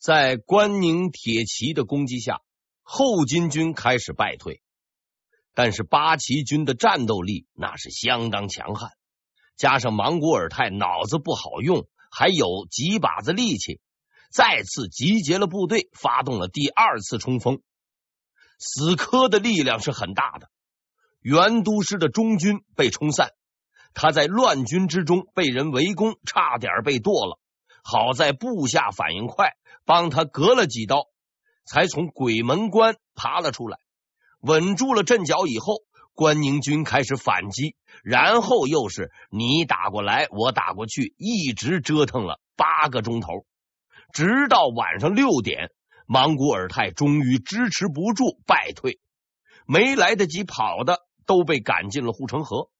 在关宁铁骑的攻击下，后金军开始败退。但是八旗军的战斗力那是相当强悍，加上莽古尔泰脑子不好用，还有几把子力气，再次集结了部队，发动了第二次冲锋。死磕的力量是很大的，袁都师的中军被冲散，他在乱军之中被人围攻，差点被剁了。好在部下反应快，帮他隔了几刀，才从鬼门关爬了出来，稳住了阵脚。以后，关宁军开始反击，然后又是你打过来，我打过去，一直折腾了八个钟头，直到晚上六点，莽古尔泰终于支持不住，败退，没来得及跑的都被赶进了护城河。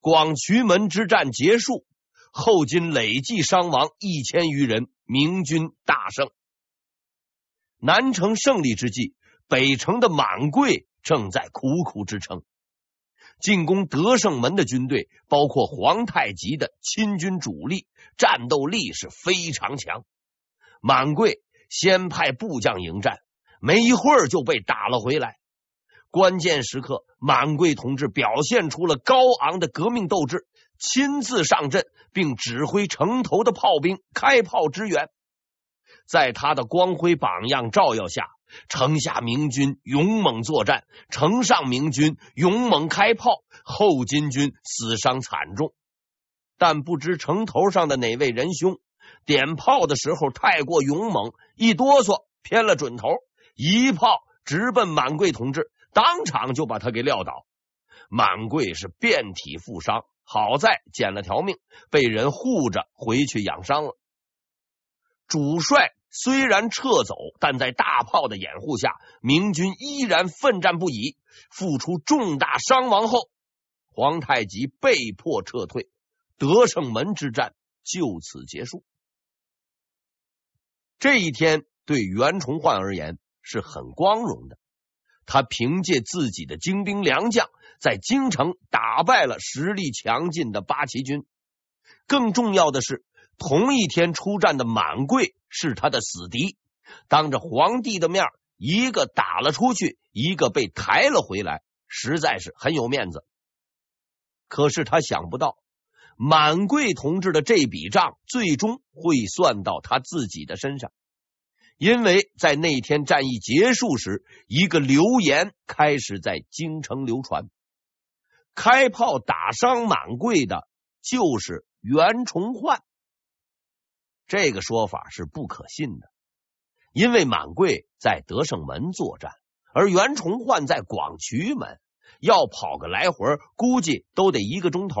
广渠门之战结束。后金累计伤亡一千余人，明军大胜。南城胜利之际，北城的满贵正在苦苦支撑。进攻德胜门的军队，包括皇太极的亲军主力，战斗力是非常强。满贵先派部将迎战，没一会儿就被打了回来。关键时刻，满贵同志表现出了高昂的革命斗志。亲自上阵，并指挥城头的炮兵开炮支援。在他的光辉榜样照耀下，城下明军勇猛作战，城上明军勇猛开炮，后金军死伤惨重。但不知城头上的哪位仁兄点炮的时候太过勇猛，一哆嗦偏了准头，一炮直奔满贵同志，当场就把他给撂倒。满贵是遍体负伤。好在捡了条命，被人护着回去养伤了。主帅虽然撤走，但在大炮的掩护下，明军依然奋战不已，付出重大伤亡后，皇太极被迫撤退，德胜门之战就此结束。这一天对袁崇焕而言是很光荣的，他凭借自己的精兵良将。在京城打败了实力强劲的八旗军，更重要的是，同一天出战的满贵是他的死敌，当着皇帝的面，一个打了出去，一个被抬了回来，实在是很有面子。可是他想不到，满贵同志的这笔账最终会算到他自己的身上。因为在那天战役结束时，一个流言开始在京城流传。开炮打伤满贵的，就是袁崇焕。这个说法是不可信的，因为满贵在德胜门作战，而袁崇焕在广渠门，要跑个来回，估计都得一个钟头。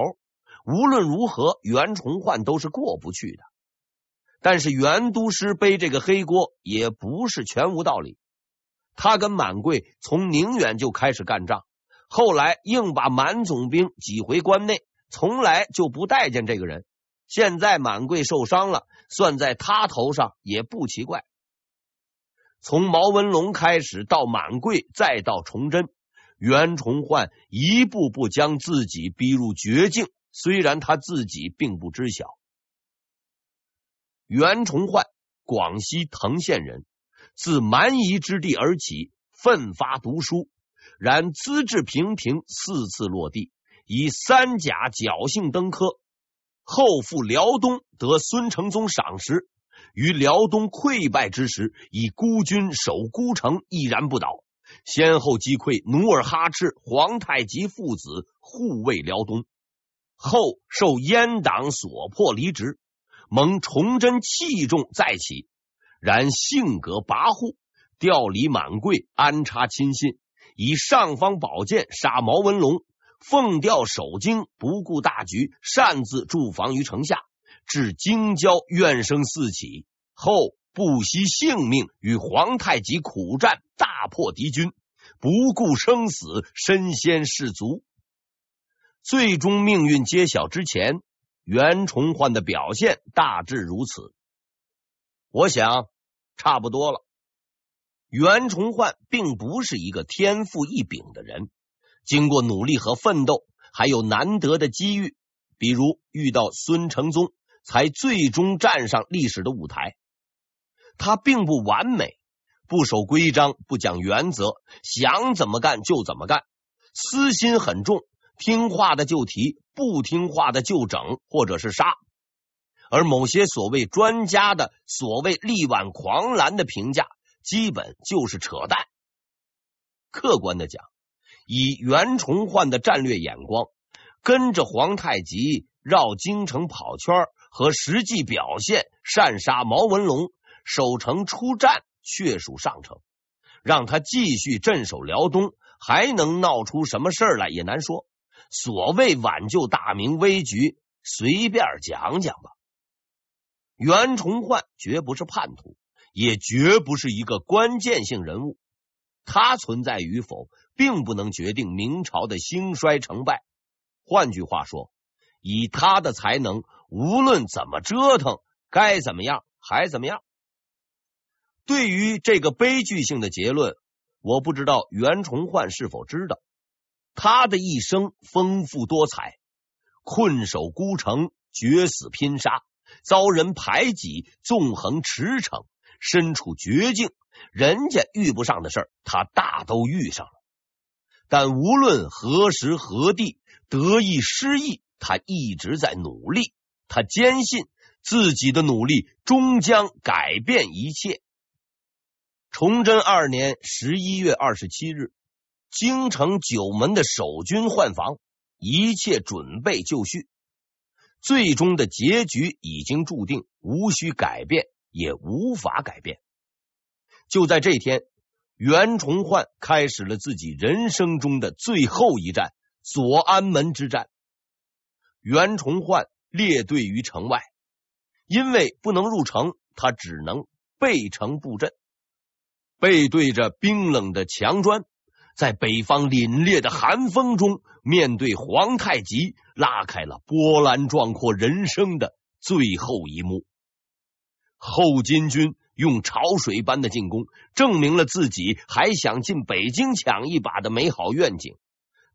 无论如何，袁崇焕都是过不去的。但是袁都师背这个黑锅也不是全无道理，他跟满贵从宁远就开始干仗。后来硬把满总兵挤回关内，从来就不待见这个人。现在满贵受伤了，算在他头上也不奇怪。从毛文龙开始，到满贵，再到崇祯，袁崇焕一步步将自己逼入绝境。虽然他自己并不知晓。袁崇焕，广西藤县人，自蛮夷之地而起，奋发读书。然资质平平，四次落第，以三甲侥幸登科。后赴辽东，得孙承宗赏识，于辽东溃败之时，以孤军守孤城，毅然不倒，先后击溃努尔哈赤、皇太极父子，护卫辽东。后受阉党所迫离职，蒙崇祯器重再起，然性格跋扈，调离满贵，安插亲信。以尚方宝剑杀毛文龙，奉调守京，不顾大局，擅自驻防于城下，至京郊怨声四起。后不惜性命与皇太极苦战，大破敌军，不顾生死，身先士卒。最终命运揭晓之前，袁崇焕的表现大致如此。我想差不多了。袁崇焕并不是一个天赋异禀的人，经过努力和奋斗，还有难得的机遇，比如遇到孙承宗，才最终站上历史的舞台。他并不完美，不守规章，不讲原则，想怎么干就怎么干，私心很重，听话的就提，不听话的就整或者是杀。而某些所谓专家的所谓力挽狂澜的评价，基本就是扯淡。客观的讲，以袁崇焕的战略眼光，跟着皇太极绕京城跑圈和实际表现擅杀毛文龙、守城出战，确属上乘。让他继续镇守辽东，还能闹出什么事儿来也难说。所谓挽救大明危局，随便讲讲吧。袁崇焕绝不是叛徒，也绝不是一个关键性人物。他存在与否，并不能决定明朝的兴衰成败。换句话说，以他的才能，无论怎么折腾，该怎么样还怎么样。对于这个悲剧性的结论，我不知道袁崇焕是否知道，他的一生丰富多彩，困守孤城，决死拼杀。遭人排挤，纵横驰骋，身处绝境，人家遇不上的事儿，他大都遇上了。但无论何时何地，得意失意，他一直在努力。他坚信自己的努力终将改变一切。崇祯二年十一月二十七日，京城九门的守军换防，一切准备就绪。最终的结局已经注定，无需改变，也无法改变。就在这天，袁崇焕开始了自己人生中的最后一战——左安门之战。袁崇焕列队于城外，因为不能入城，他只能背城布阵，背对着冰冷的墙砖。在北方凛冽的寒风中，面对皇太极，拉开了波澜壮阔人生的最后一幕。后金军用潮水般的进攻，证明了自己还想进北京抢一把的美好愿景。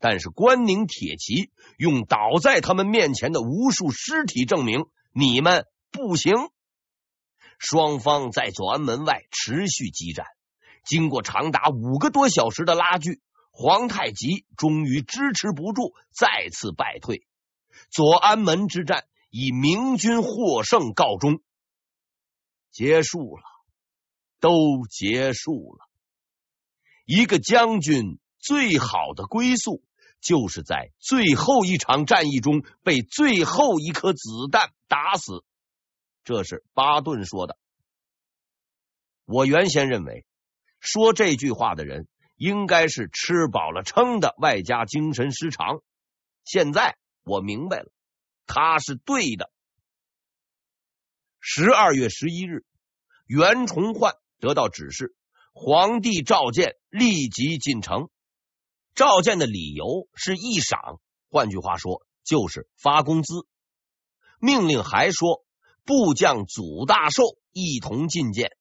但是关宁铁骑用倒在他们面前的无数尸体证明，你们不行。双方在左安门外持续激战。经过长达五个多小时的拉锯，皇太极终于支持不住，再次败退。左安门之战以明军获胜告终，结束了，都结束了。一个将军最好的归宿，就是在最后一场战役中被最后一颗子弹打死。这是巴顿说的。我原先认为。说这句话的人应该是吃饱了撑的，外加精神失常。现在我明白了，他是对的。十二月十一日，袁崇焕得到指示，皇帝召见，立即进城。召见的理由是议赏，换句话说就是发工资。命令还说，部将祖大寿一同觐见。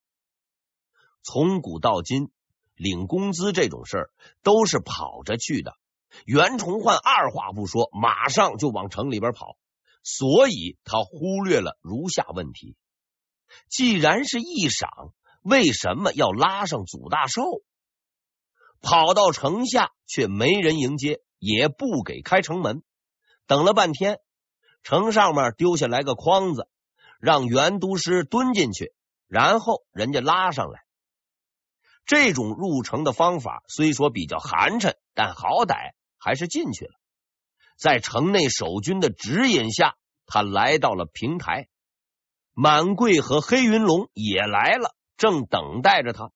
从古到今，领工资这种事儿都是跑着去的。袁崇焕二话不说，马上就往城里边跑，所以他忽略了如下问题：既然是一赏，为什么要拉上祖大寿？跑到城下却没人迎接，也不给开城门。等了半天，城上面丢下来个筐子，让袁都师蹲进去，然后人家拉上来。这种入城的方法虽说比较寒碜，但好歹还是进去了。在城内守军的指引下，他来到了平台。满贵和黑云龙也来了，正等待着他。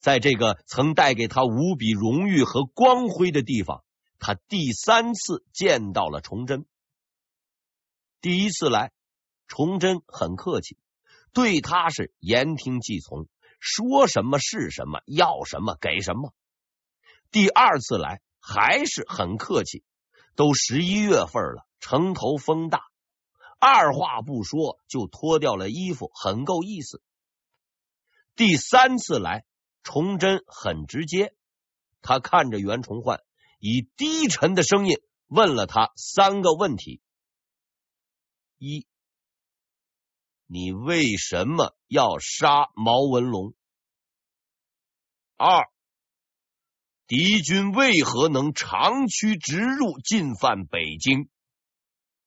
在这个曾带给他无比荣誉和光辉的地方，他第三次见到了崇祯。第一次来，崇祯很客气，对他是言听计从。说什么是什么，要什么给什么。第二次来还是很客气，都十一月份了，城头风大，二话不说就脱掉了衣服，很够意思。第三次来，崇祯很直接，他看着袁崇焕，以低沉的声音问了他三个问题：一，你为什么要杀毛文龙？二，敌军为何能长驱直入，进犯北京？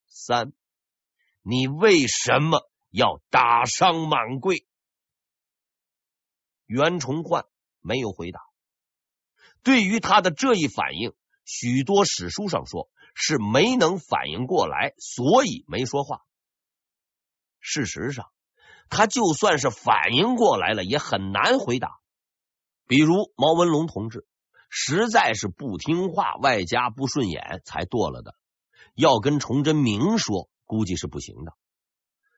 三，你为什么要打伤满贵？袁崇焕没有回答。对于他的这一反应，许多史书上说是没能反应过来，所以没说话。事实上，他就算是反应过来了，也很难回答。比如毛文龙同志，实在是不听话，外加不顺眼，才剁了的。要跟崇祯明说，估计是不行的。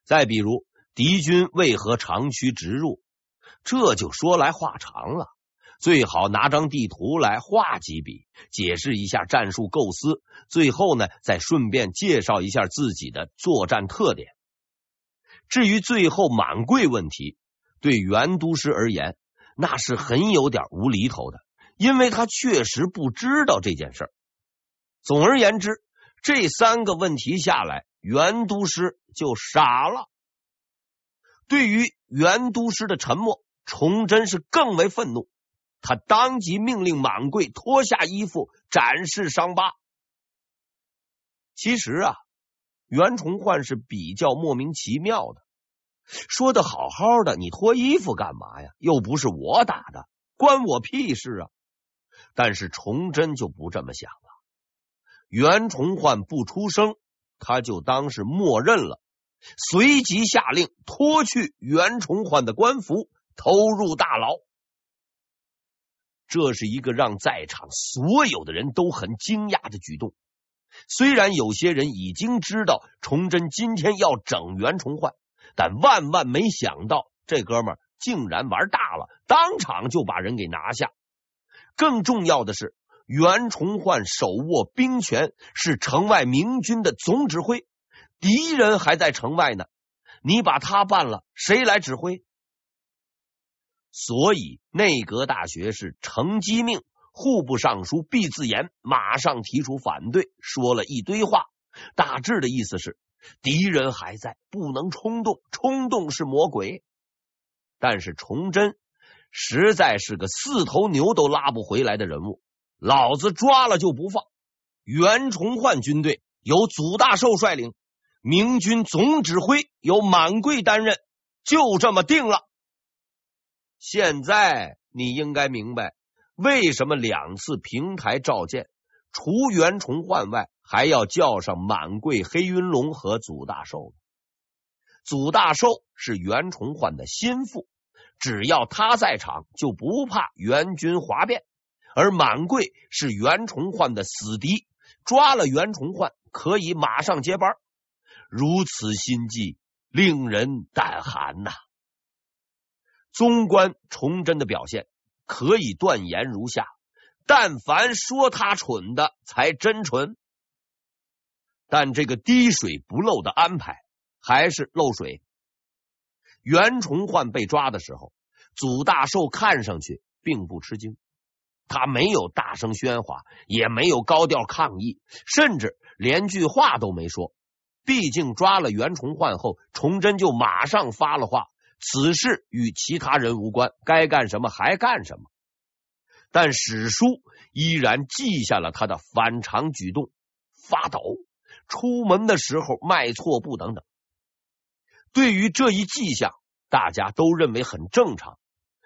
再比如敌军为何长驱直入，这就说来话长了。最好拿张地图来画几笔，解释一下战术构思，最后呢，再顺便介绍一下自己的作战特点。至于最后满贵问题，对袁都师而言，那是很有点无厘头的，因为他确实不知道这件事儿。总而言之，这三个问题下来，袁都师就傻了。对于袁都师的沉默，崇祯是更为愤怒。他当即命令满贵脱下衣服，展示伤疤。其实啊，袁崇焕是比较莫名其妙的，说的好好的，你脱衣服干嘛呀？又不是我打的，关我屁事啊！但是崇祯就不这么想了，袁崇焕不出声，他就当是默认了，随即下令脱去袁崇焕的官服，投入大牢。这是一个让在场所有的人都很惊讶的举动。虽然有些人已经知道崇祯今天要整袁崇焕，但万万没想到这哥们竟然玩大了，当场就把人给拿下。更重要的是，袁崇焕手握兵权，是城外明军的总指挥，敌人还在城外呢。你把他办了，谁来指挥？所以，内阁大学士程机命、户部尚书毕自严马上提出反对，说了一堆话。大致的意思是：敌人还在，不能冲动，冲动是魔鬼。但是崇祯实在是个四头牛都拉不回来的人物，老子抓了就不放。袁崇焕军队由祖大寿率领，明军总指挥由满贵担任，就这么定了。现在你应该明白，为什么两次平台召见，除袁崇焕外，还要叫上满贵、黑云龙和祖大寿。祖大寿是袁崇焕的心腹，只要他在场，就不怕袁军哗变；而满贵是袁崇焕的死敌，抓了袁崇焕，可以马上接班。如此心计，令人胆寒呐、啊。纵观崇祯的表现，可以断言如下：但凡说他蠢的，才真蠢。但这个滴水不漏的安排，还是漏水。袁崇焕被抓的时候，祖大寿看上去并不吃惊，他没有大声喧哗，也没有高调抗议，甚至连句话都没说。毕竟抓了袁崇焕后，崇祯就马上发了话。此事与其他人无关，该干什么还干什么。但史书依然记下了他的反常举动：发抖、出门的时候迈错步等等。对于这一迹象，大家都认为很正常。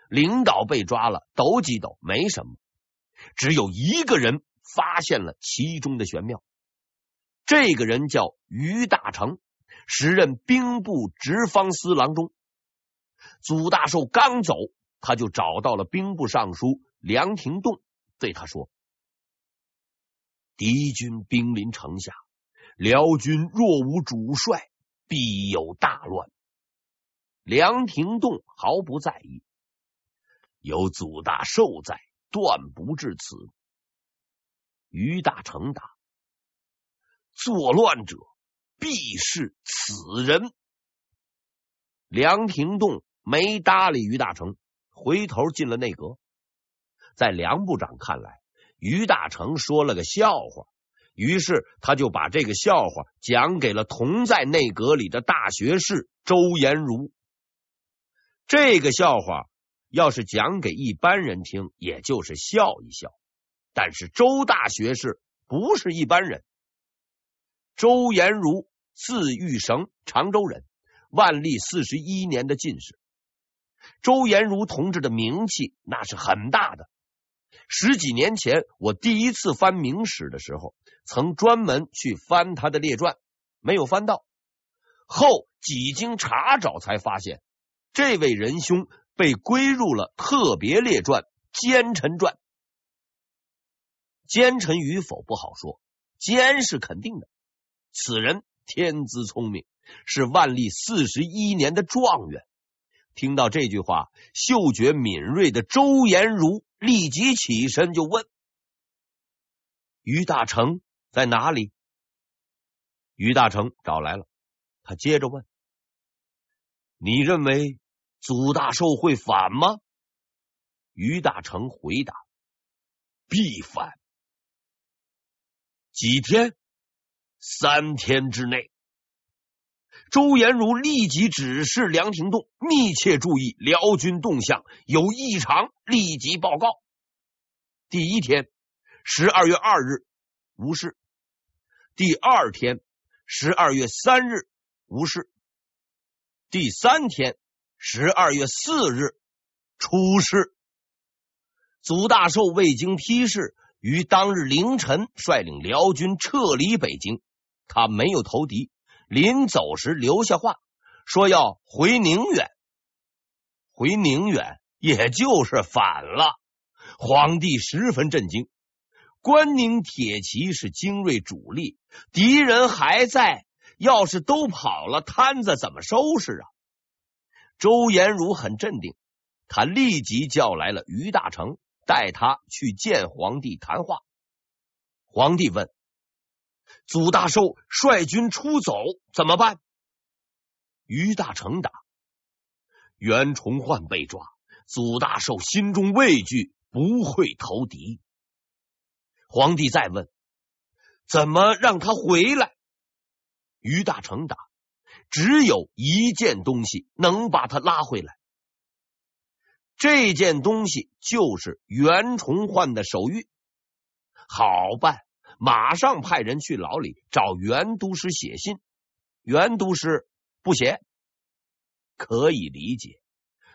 领导被抓了，抖几抖没什么。只有一个人发现了其中的玄妙，这个人叫于大成，时任兵部直方司郎中。祖大寿刚走，他就找到了兵部尚书梁廷栋，对他说：“敌军兵临城下，辽军若无主帅，必有大乱。”梁廷栋毫不在意，有祖大寿在，断不至此。于大成答：“作乱者，必是此人。”梁廷栋。没搭理于大成，回头进了内阁。在梁部长看来，于大成说了个笑话，于是他就把这个笑话讲给了同在内阁里的大学士周延儒。这个笑话要是讲给一般人听，也就是笑一笑。但是周大学士不是一般人。周延儒字玉绳，常州人，万历四十一年的进士。周延儒同志的名气那是很大的。十几年前，我第一次翻明史的时候，曾专门去翻他的列传，没有翻到。后几经查找，才发现这位仁兄被归入了特别列传《奸臣传》。奸臣与否不好说，奸是肯定的。此人天资聪明，是万历四十一年的状元。听到这句话，嗅觉敏锐的周延儒立即起身就问：“于大成在哪里？”于大成找来了，他接着问：“你认为祖大寿会反吗？”于大成回答：“必反。”几天？三天之内，周延儒立即指示梁廷栋密切注意辽军动向，有异常立即报告。第一天，十二月二日，无事；第二天，十二月三日，无事；第三天，十二月四日，出事。祖大寿未经批示，于当日凌晨率领辽军撤离北京。他没有投敌，临走时留下话，说要回宁远。回宁远，也就是反了。皇帝十分震惊。关宁铁骑是精锐主力，敌人还在，要是都跑了，摊子怎么收拾啊？周延儒很镇定，他立即叫来了于大成，带他去见皇帝谈话。皇帝问。祖大寿率军出走怎么办？于大成答：“袁崇焕被抓，祖大寿心中畏惧，不会投敌。”皇帝再问：“怎么让他回来？”于大成答：“只有一件东西能把他拉回来，这件东西就是袁崇焕的手谕。好办。”马上派人去牢里找袁都师写信，袁都师不写，可以理解，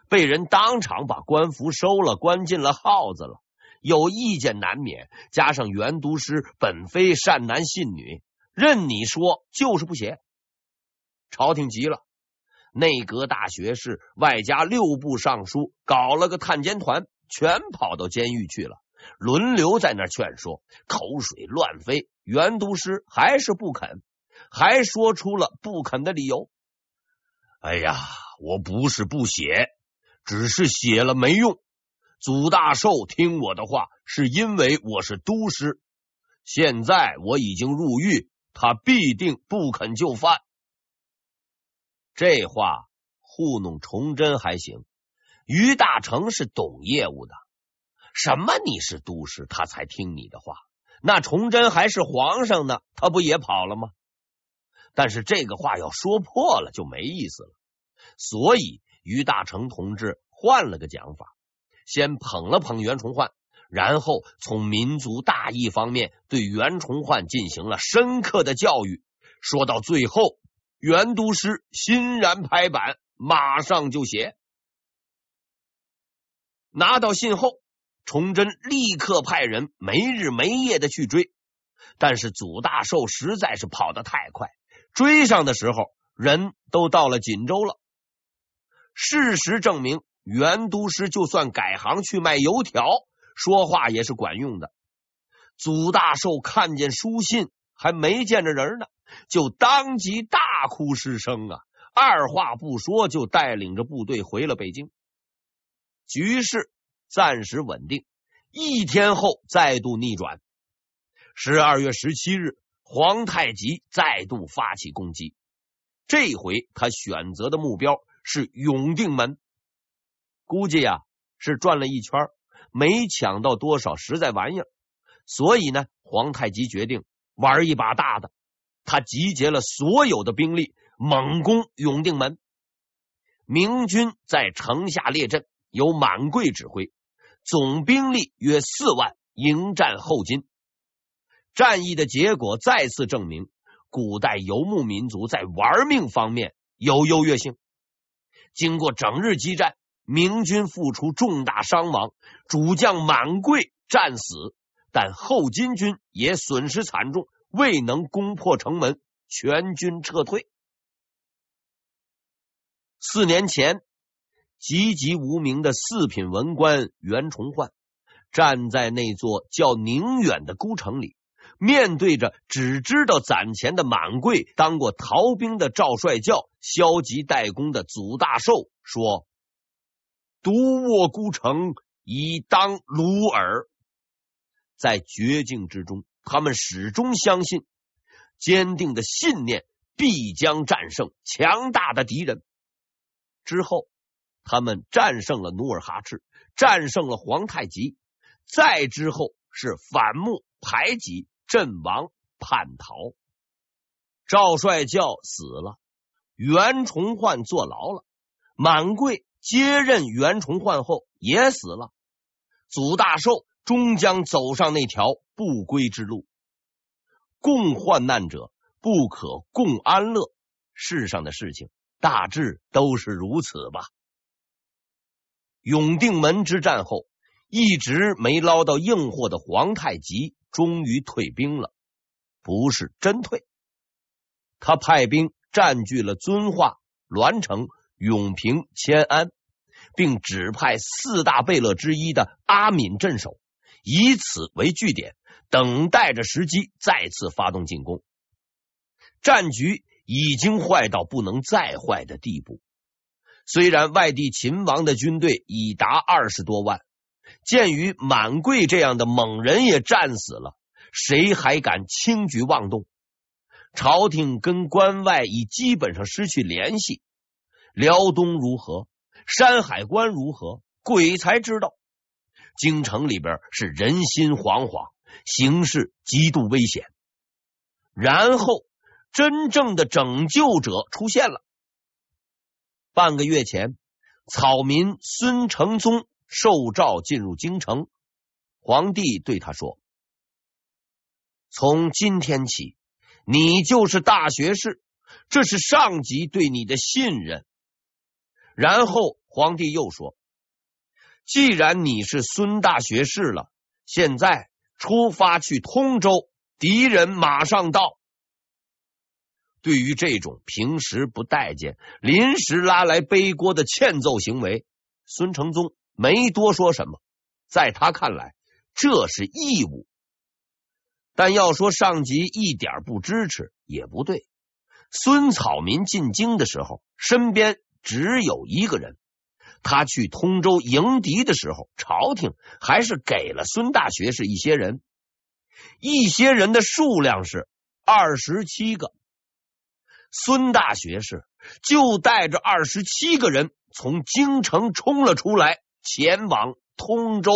被人当场把官服收了，关进了耗子了，有意见难免。加上袁都师本非善男信女，任你说就是不写。朝廷急了，内阁大学士外加六部尚书搞了个探监团，全跑到监狱去了。轮流在那劝说，口水乱飞。袁都师还是不肯，还说出了不肯的理由。哎呀，我不是不写，只是写了没用。祖大寿听我的话，是因为我是都师。现在我已经入狱，他必定不肯就范。这话糊弄崇祯还行，于大成是懂业务的。什么？你是都师，他才听你的话。那崇祯还是皇上呢，他不也跑了吗？但是这个话要说破了就没意思了。所以于大成同志换了个讲法，先捧了捧袁崇焕，然后从民族大义方面对袁崇焕进行了深刻的教育。说到最后，袁都师欣然拍板，马上就写。拿到信后。崇祯立刻派人没日没夜的去追，但是祖大寿实在是跑得太快，追上的时候人都到了锦州了。事实证明，袁都师就算改行去卖油条，说话也是管用的。祖大寿看见书信还没见着人呢，就当即大哭失声啊！二话不说就带领着部队回了北京，局势。暂时稳定，一天后再度逆转。十二月十七日，皇太极再度发起攻击，这回他选择的目标是永定门。估计啊是转了一圈，没抢到多少实在玩意儿，所以呢，皇太极决定玩一把大的，他集结了所有的兵力，猛攻永定门。明军在城下列阵，由满贵指挥，总兵力约四万，迎战后金。战役的结果再次证明，古代游牧民族在玩命方面有优越性。经过整日激战，明军付出重大伤亡，主将满贵战死，但后金军也损失惨重，未能攻破城门，全军撤退。四年前，籍籍无名的四品文官袁崇焕站在那座叫宁远的孤城里。面对着只知道攒钱的满贵，当过逃兵的赵帅教，消极怠工的祖大寿说：“独卧孤城，以当虏耳。”在绝境之中，他们始终相信，坚定的信念必将战胜强大的敌人。之后，他们战胜了努尔哈赤，战胜了皇太极，再之后是反目排挤。阵亡叛逃，赵帅教死了，袁崇焕坐牢了，满贵接任袁崇焕后也死了，祖大寿终将走上那条不归之路。共患难者不可共安乐，世上的事情大致都是如此吧。永定门之战后，一直没捞到硬货的皇太极。终于退兵了，不是真退。他派兵占据了遵化、栾城、永平、迁安，并指派四大贝勒之一的阿敏镇守，以此为据点，等待着时机再次发动进攻。战局已经坏到不能再坏的地步。虽然外地秦王的军队已达二十多万。鉴于满贵这样的猛人也战死了，谁还敢轻举妄动？朝廷跟关外已基本上失去联系，辽东如何，山海关如何，鬼才知道。京城里边是人心惶惶，形势极度危险。然后，真正的拯救者出现了。半个月前，草民孙承宗。受诏进入京城，皇帝对他说：“从今天起，你就是大学士，这是上级对你的信任。”然后皇帝又说：“既然你是孙大学士了，现在出发去通州，敌人马上到。”对于这种平时不待见、临时拉来背锅的欠揍行为，孙承宗。没多说什么，在他看来，这是义务。但要说上级一点不支持也不对。孙草民进京的时候，身边只有一个人；他去通州迎敌的时候，朝廷还是给了孙大学士一些人，一些人的数量是二十七个。孙大学士就带着二十七个人从京城冲了出来。前往通州。